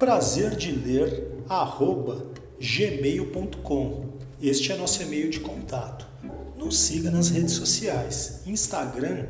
Prazer de ler arroba gmail.com. Este é nosso e-mail de contato. Nos siga nas redes sociais, Instagram,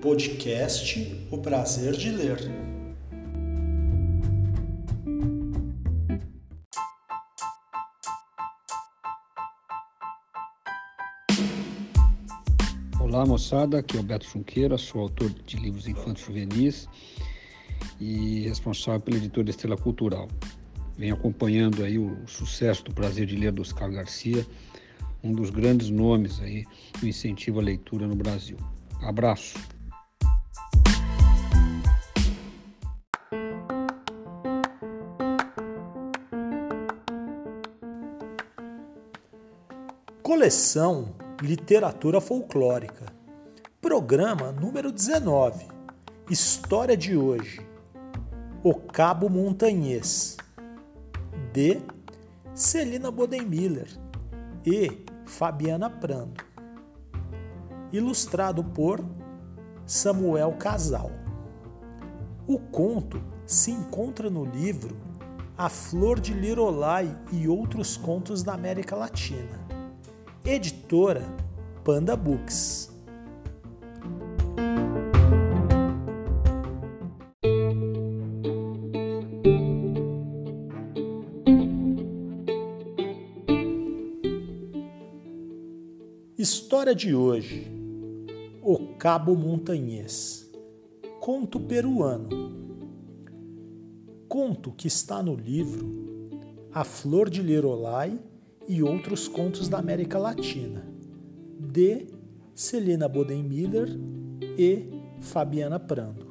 podcast O Prazer de Ler. Olá moçada, aqui é o Beto Junqueira, sou autor de livros infantis juvenis e responsável pela editora Estrela Cultural. Venho acompanhando aí o sucesso do Prazer de Ler do Oscar Garcia, um dos grandes nomes aí do incentivo à leitura no Brasil. Abraço. Coleção Literatura Folclórica. Programa número 19. História de hoje. O Cabo Montanhês, de Celina Bodenmiller e Fabiana Prando. Ilustrado por Samuel Casal. O conto se encontra no livro A Flor de Lirolai e Outros Contos da América Latina. Editora Panda Books. História de hoje: O Cabo Montanhês. Conto peruano. Conto que está no livro A Flor de Lirolai e Outros Contos da América Latina, de Celina Bodenmiller e Fabiana Prando.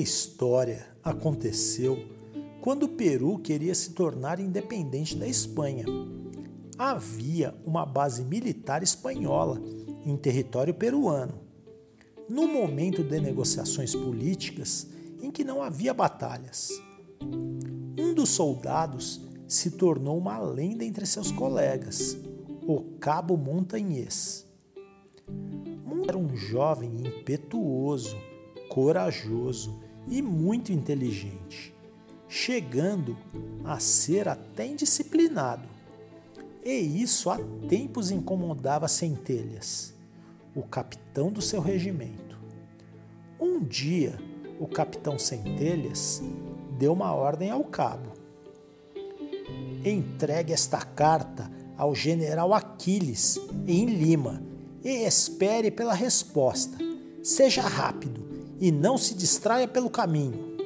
História aconteceu quando o Peru queria se tornar independente da Espanha. Havia uma base militar espanhola em território peruano. No momento de negociações políticas em que não havia batalhas, um dos soldados se tornou uma lenda entre seus colegas, o Cabo Montanhês. Era um jovem impetuoso corajoso e muito inteligente, chegando a ser até indisciplinado. E isso há tempos incomodava Centelhas, o capitão do seu regimento. Um dia, o capitão Centelhas deu uma ordem ao cabo. Entregue esta carta ao general Aquiles em Lima e espere pela resposta. Seja rápido e não se distraia pelo caminho.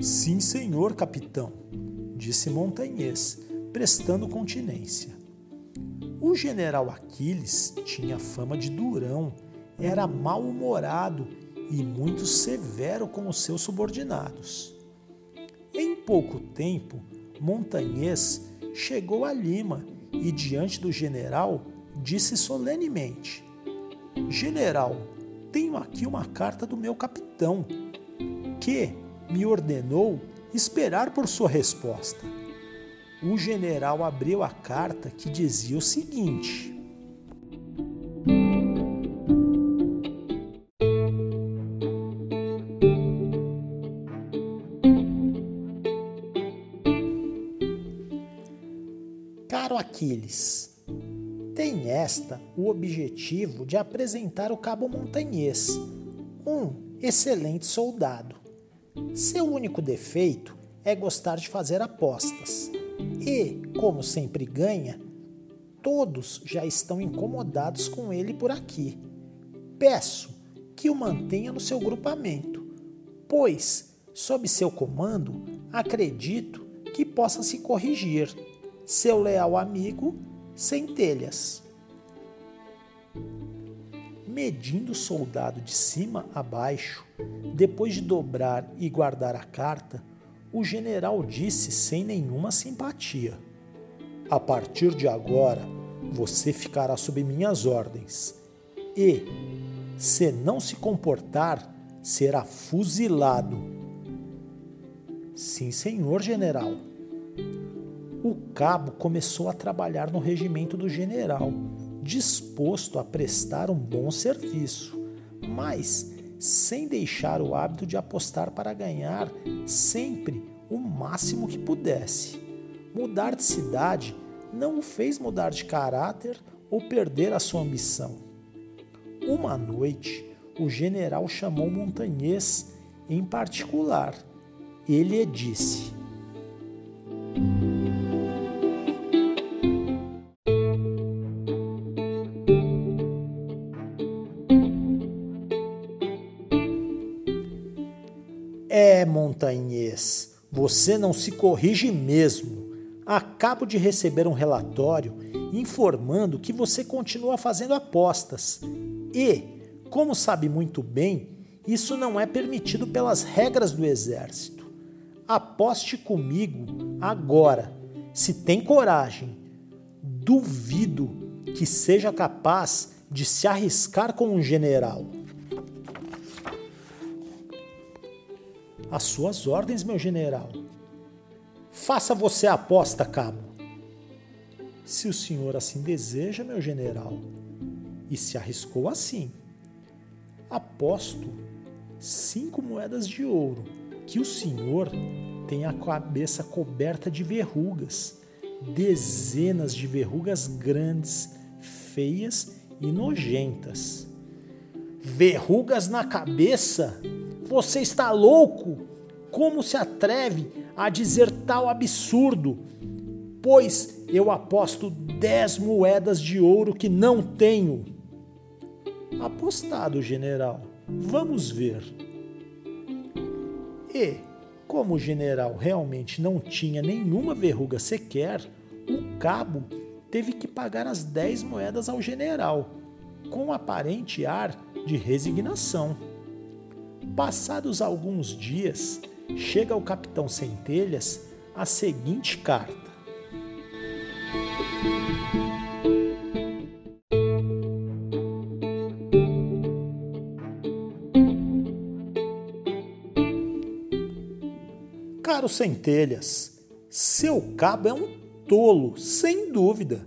Sim, senhor capitão, disse Montanhês, prestando continência. O general Aquiles tinha fama de durão, era mal-humorado e muito severo com os seus subordinados. Em pouco tempo, Montanhês chegou a Lima e, diante do general, disse solenemente: General, tenho aqui uma carta do meu capitão, que me ordenou esperar por sua resposta. O general abriu a carta que dizia o seguinte: Caro Aquiles, esta o objetivo de apresentar o cabo montanhês, um excelente soldado. Seu único defeito é gostar de fazer apostas. E, como sempre ganha, todos já estão incomodados com ele por aqui. Peço que o mantenha no seu grupamento, pois, sob seu comando, acredito que possa se corrigir. Seu leal amigo, Centelhas. Medindo o soldado de cima a baixo, depois de dobrar e guardar a carta, o general disse sem nenhuma simpatia: A partir de agora, você ficará sob minhas ordens. E, se não se comportar, será fuzilado. Sim, senhor general. O cabo começou a trabalhar no regimento do general, disposto a prestar um bom serviço, mas sem deixar o hábito de apostar para ganhar sempre o máximo que pudesse. Mudar de cidade não o fez mudar de caráter ou perder a sua ambição. Uma noite, o general chamou Montanhês em particular. Ele disse: É, montanhês, você não se corrige mesmo. Acabo de receber um relatório informando que você continua fazendo apostas. E, como sabe muito bem, isso não é permitido pelas regras do exército. Aposte comigo agora, se tem coragem. Duvido que seja capaz de se arriscar com um general. As suas ordens, meu general. Faça você a aposta, cabo. Se o senhor assim deseja, meu general, e se arriscou assim, aposto cinco moedas de ouro que o senhor tem a cabeça coberta de verrugas, dezenas de verrugas grandes, feias e nojentas. Verrugas na cabeça? Você está louco? Como se atreve a dizer tal absurdo? Pois eu aposto dez moedas de ouro que não tenho. Apostado, general. Vamos ver. E, como o general realmente não tinha nenhuma verruga sequer, o cabo teve que pagar as dez moedas ao general, com aparente ar de resignação. Passados alguns dias, chega ao capitão Centelhas a seguinte carta: Caro Centelhas, seu cabo é um tolo, sem dúvida.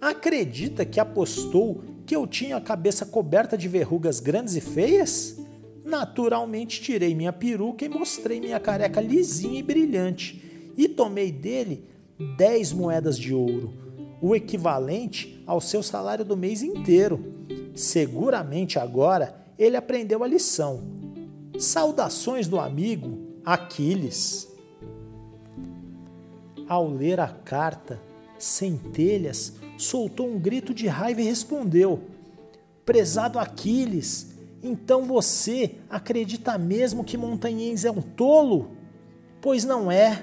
Acredita que apostou que eu tinha a cabeça coberta de verrugas grandes e feias? Naturalmente tirei minha peruca e mostrei minha careca lisinha e brilhante e tomei dele 10 moedas de ouro, o equivalente ao seu salário do mês inteiro. Seguramente agora ele aprendeu a lição. Saudações do amigo Aquiles. Ao ler a carta, Centelhas soltou um grito de raiva e respondeu: Prezado Aquiles, então você acredita mesmo que Montanhês é um tolo? Pois não é.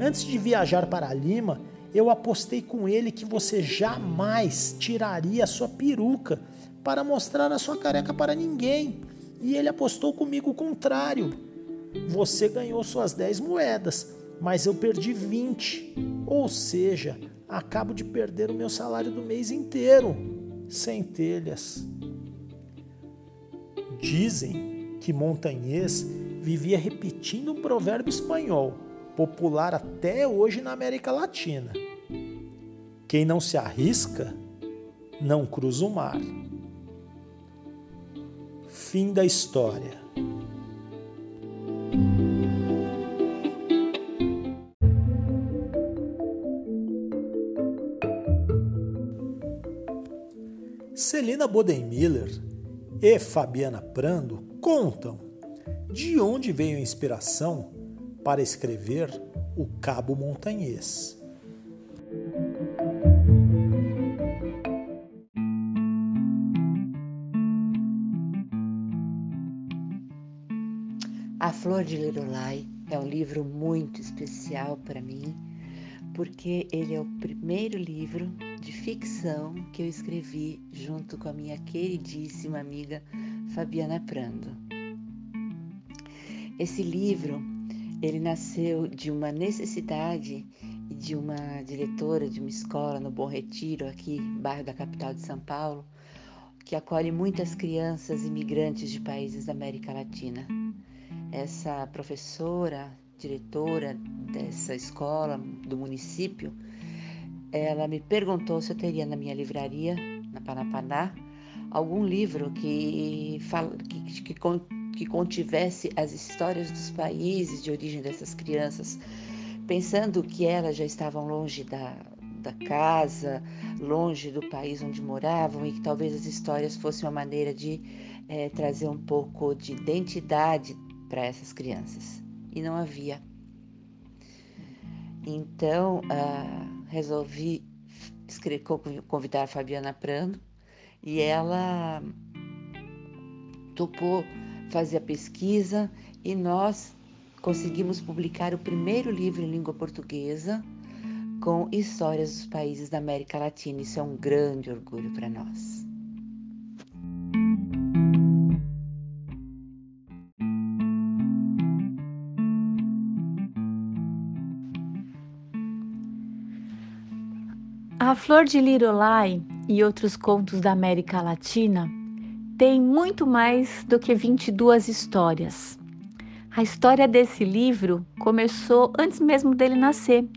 Antes de viajar para Lima, eu apostei com ele que você jamais tiraria a sua peruca para mostrar a sua careca para ninguém. E ele apostou comigo o contrário. Você ganhou suas 10 moedas, mas eu perdi 20. Ou seja, acabo de perder o meu salário do mês inteiro. Sem telhas. Dizem que Montanhês vivia repetindo um provérbio espanhol, popular até hoje na América Latina. Quem não se arrisca, não cruza o mar. Fim da história. Celina Bodenmiller e Fabiana Prando contam de onde veio a inspiração para escrever O Cabo Montanhês. A Flor de Lirolai é um livro muito especial para mim, porque ele é o primeiro livro de ficção que eu escrevi junto com a minha queridíssima amiga Fabiana Prando. Esse livro, ele nasceu de uma necessidade de uma diretora de uma escola no Bom Retiro, aqui, bairro da capital de São Paulo, que acolhe muitas crianças imigrantes de países da América Latina essa professora, diretora dessa escola do município, ela me perguntou se eu teria na minha livraria, na Panapaná, algum livro que, que, que, que contivesse as histórias dos países de origem dessas crianças, pensando que elas já estavam longe da, da casa, longe do país onde moravam e que talvez as histórias fossem uma maneira de é, trazer um pouco de identidade para essas crianças. E não havia. Então uh, resolvi convidar a Fabiana Prando e ela topou fazer a pesquisa e nós conseguimos publicar o primeiro livro em língua portuguesa com histórias dos países da América Latina. Isso é um grande orgulho para nós. A Flor de Lirolai e outros contos da América Latina tem muito mais do que 22 histórias. A história desse livro começou antes mesmo dele nascer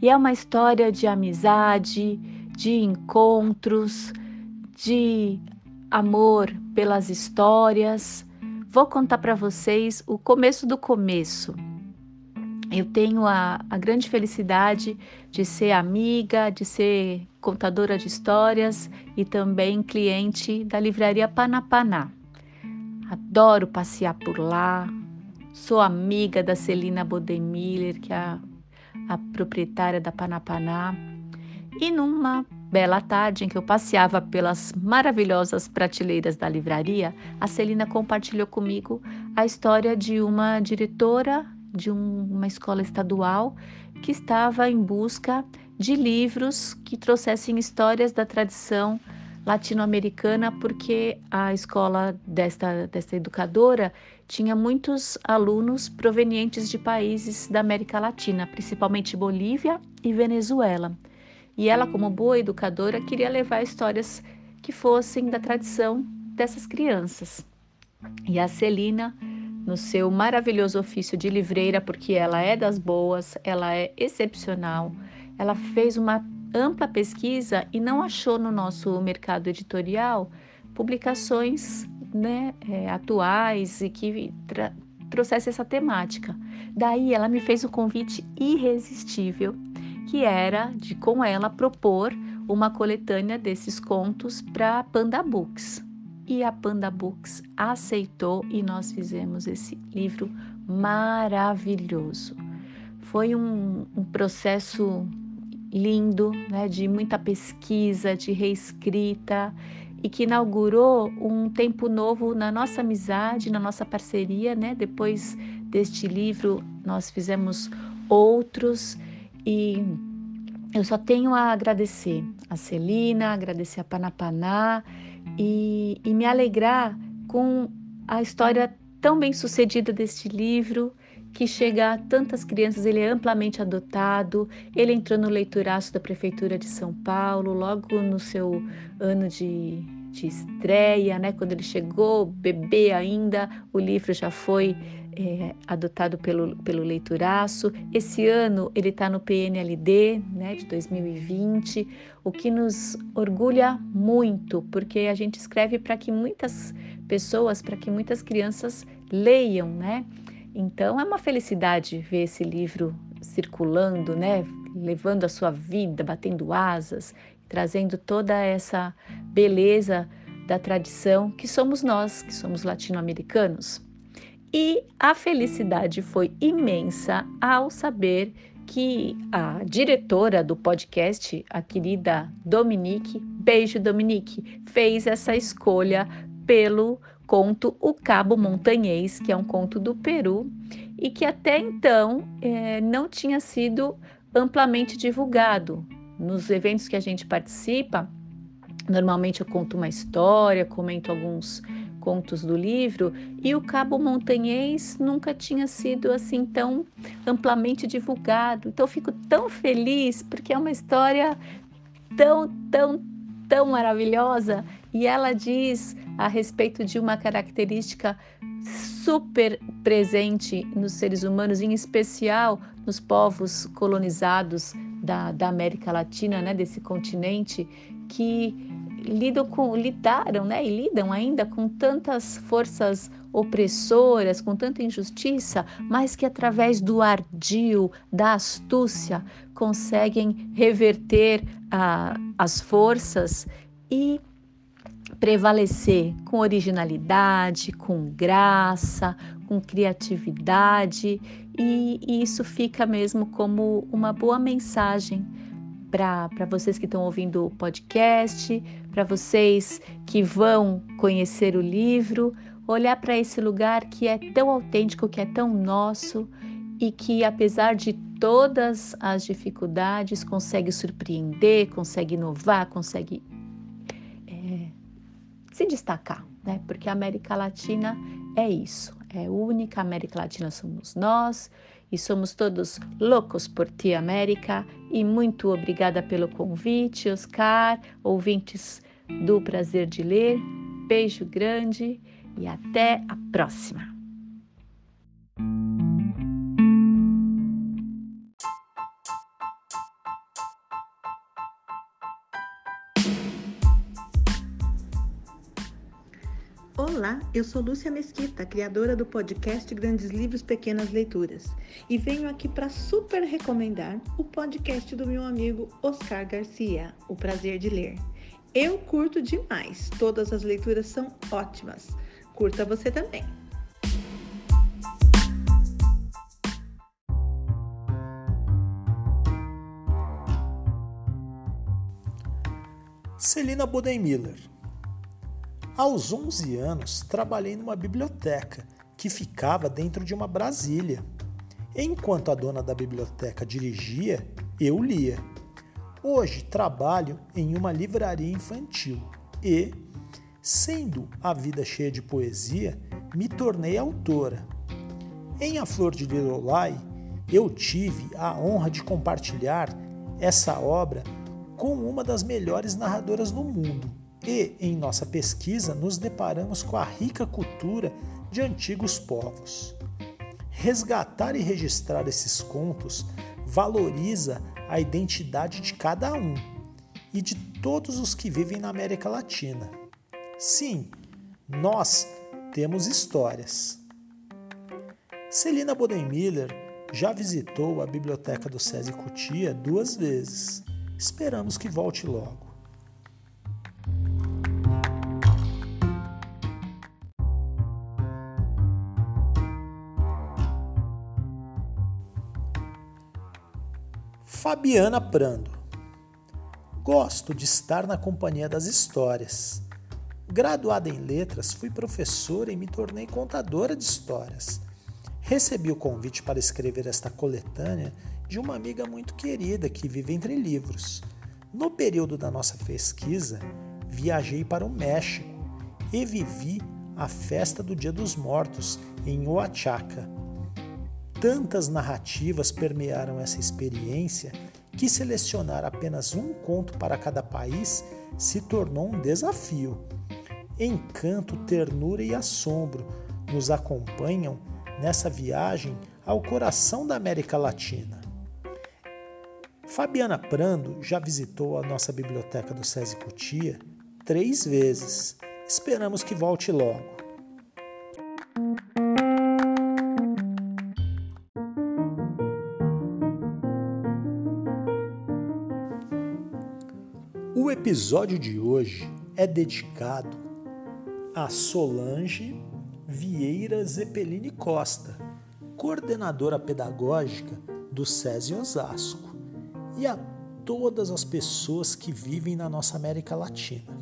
e é uma história de amizade, de encontros, de amor pelas histórias. Vou contar para vocês o começo do começo eu tenho a, a, grande felicidade de ser amiga, de ser contadora de histórias e também cliente da livraria Panapaná. Adoro passear por lá, sou amiga da Celina Bodemiller, que é a, a proprietária da Panapaná. E numa bela tarde em que eu passeava pelas maravilhosas prateleiras da livraria, a Celina compartilhou comigo a história de uma diretora de um, uma escola estadual que estava em busca de livros que trouxessem histórias da tradição latino-americana, porque a escola desta, desta educadora tinha muitos alunos provenientes de países da América Latina, principalmente Bolívia e Venezuela. E ela, como boa educadora, queria levar histórias que fossem da tradição dessas crianças. E a Celina no seu maravilhoso ofício de livreira, porque ela é das boas, ela é excepcional. Ela fez uma ampla pesquisa e não achou no nosso mercado editorial publicações né, é, atuais e que trouxesse essa temática. Daí ela me fez o um convite irresistível, que era de com ela propor uma coletânea desses contos para Panda Books e a Panda Books aceitou e nós fizemos esse livro maravilhoso. Foi um, um processo lindo, né, de muita pesquisa, de reescrita e que inaugurou um tempo novo na nossa amizade, na nossa parceria, né? Depois deste livro, nós fizemos outros e eu só tenho a agradecer a Celina, agradecer a Panapaná e, e me alegrar com a história tão bem sucedida deste livro que chega a tantas crianças, ele é amplamente adotado, ele entrou no leituraço da Prefeitura de São Paulo, logo no seu ano de, de estreia, né? quando ele chegou, bebê ainda, o livro já foi é, adotado pelo, pelo Leituraço. Esse ano ele está no PNLD né, de 2020, o que nos orgulha muito, porque a gente escreve para que muitas pessoas, para que muitas crianças leiam, né? Então é uma felicidade ver esse livro circulando, né? Levando a sua vida, batendo asas, trazendo toda essa beleza da tradição que somos nós, que somos latino-americanos. E a felicidade foi imensa ao saber que a diretora do podcast, a querida Dominique, beijo Dominique, fez essa escolha pelo conto O Cabo Montanhês, que é um conto do Peru e que até então é, não tinha sido amplamente divulgado. Nos eventos que a gente participa, normalmente eu conto uma história, comento alguns contos do livro e o Cabo Montanhês nunca tinha sido assim tão amplamente divulgado. Então fico tão feliz porque é uma história tão, tão, tão maravilhosa e ela diz a respeito de uma característica super presente nos seres humanos, em especial nos povos colonizados da, da América Latina, né, desse continente, que lidam com, lidaram né, e lidam ainda com tantas forças opressoras, com tanta injustiça, mas que através do ardil, da astúcia, conseguem reverter ah, as forças e prevalecer com originalidade, com graça, com criatividade, e, e isso fica mesmo como uma boa mensagem para vocês que estão ouvindo o podcast, para vocês que vão conhecer o livro, olhar para esse lugar que é tão autêntico, que é tão nosso e que, apesar de todas as dificuldades, consegue surpreender, consegue inovar, consegue é, se destacar, né? Porque a América Latina é isso, é única. A América Latina somos nós e somos todos loucos por ti, América. E muito obrigada pelo convite, Oscar, ouvintes do Prazer de Ler. Beijo grande e até a próxima! Olá, eu sou Lúcia Mesquita, criadora do podcast Grandes Livros Pequenas Leituras, e venho aqui para super recomendar o podcast do meu amigo Oscar Garcia, O Prazer de Ler. Eu curto demais, todas as leituras são ótimas. Curta você também. Celina Bodenmiller aos 11 anos, trabalhei numa biblioteca que ficava dentro de uma Brasília. Enquanto a dona da biblioteca dirigia, eu lia. Hoje trabalho em uma livraria infantil e, sendo a vida cheia de poesia, me tornei autora. Em A Flor de Lilolai, eu tive a honra de compartilhar essa obra com uma das melhores narradoras do mundo, e, em nossa pesquisa, nos deparamos com a rica cultura de antigos povos. Resgatar e registrar esses contos valoriza a identidade de cada um e de todos os que vivem na América Latina. Sim, nós temos histórias. Celina Bodenmiller já visitou a biblioteca do SESI Cutia duas vezes. Esperamos que volte logo. Fabiana Prando. Gosto de estar na companhia das histórias. Graduada em letras, fui professora e me tornei contadora de histórias. Recebi o convite para escrever esta coletânea de uma amiga muito querida que vive entre livros. No período da nossa pesquisa, viajei para o México e vivi a festa do Dia dos Mortos em Oaxaca Tantas narrativas permearam essa experiência que selecionar apenas um conto para cada país se tornou um desafio. Encanto, ternura e assombro nos acompanham nessa viagem ao coração da América Latina. Fabiana Prando já visitou a nossa biblioteca do SESI Cutia três vezes. Esperamos que volte logo. Episódio de hoje é dedicado a Solange Vieira Zeppelini Costa, coordenadora pedagógica do SESI Osasco, e a todas as pessoas que vivem na nossa América Latina.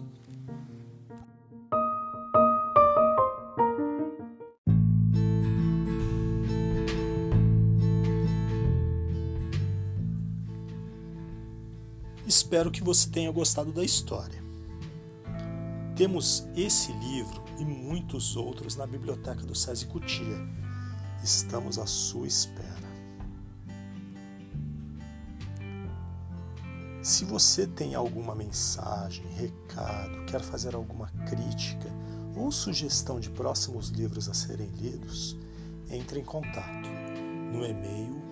Espero que você tenha gostado da história. Temos esse livro e muitos outros na biblioteca do SESI Cutia. Estamos à sua espera. Se você tem alguma mensagem, recado, quer fazer alguma crítica ou sugestão de próximos livros a serem lidos, entre em contato no e-mail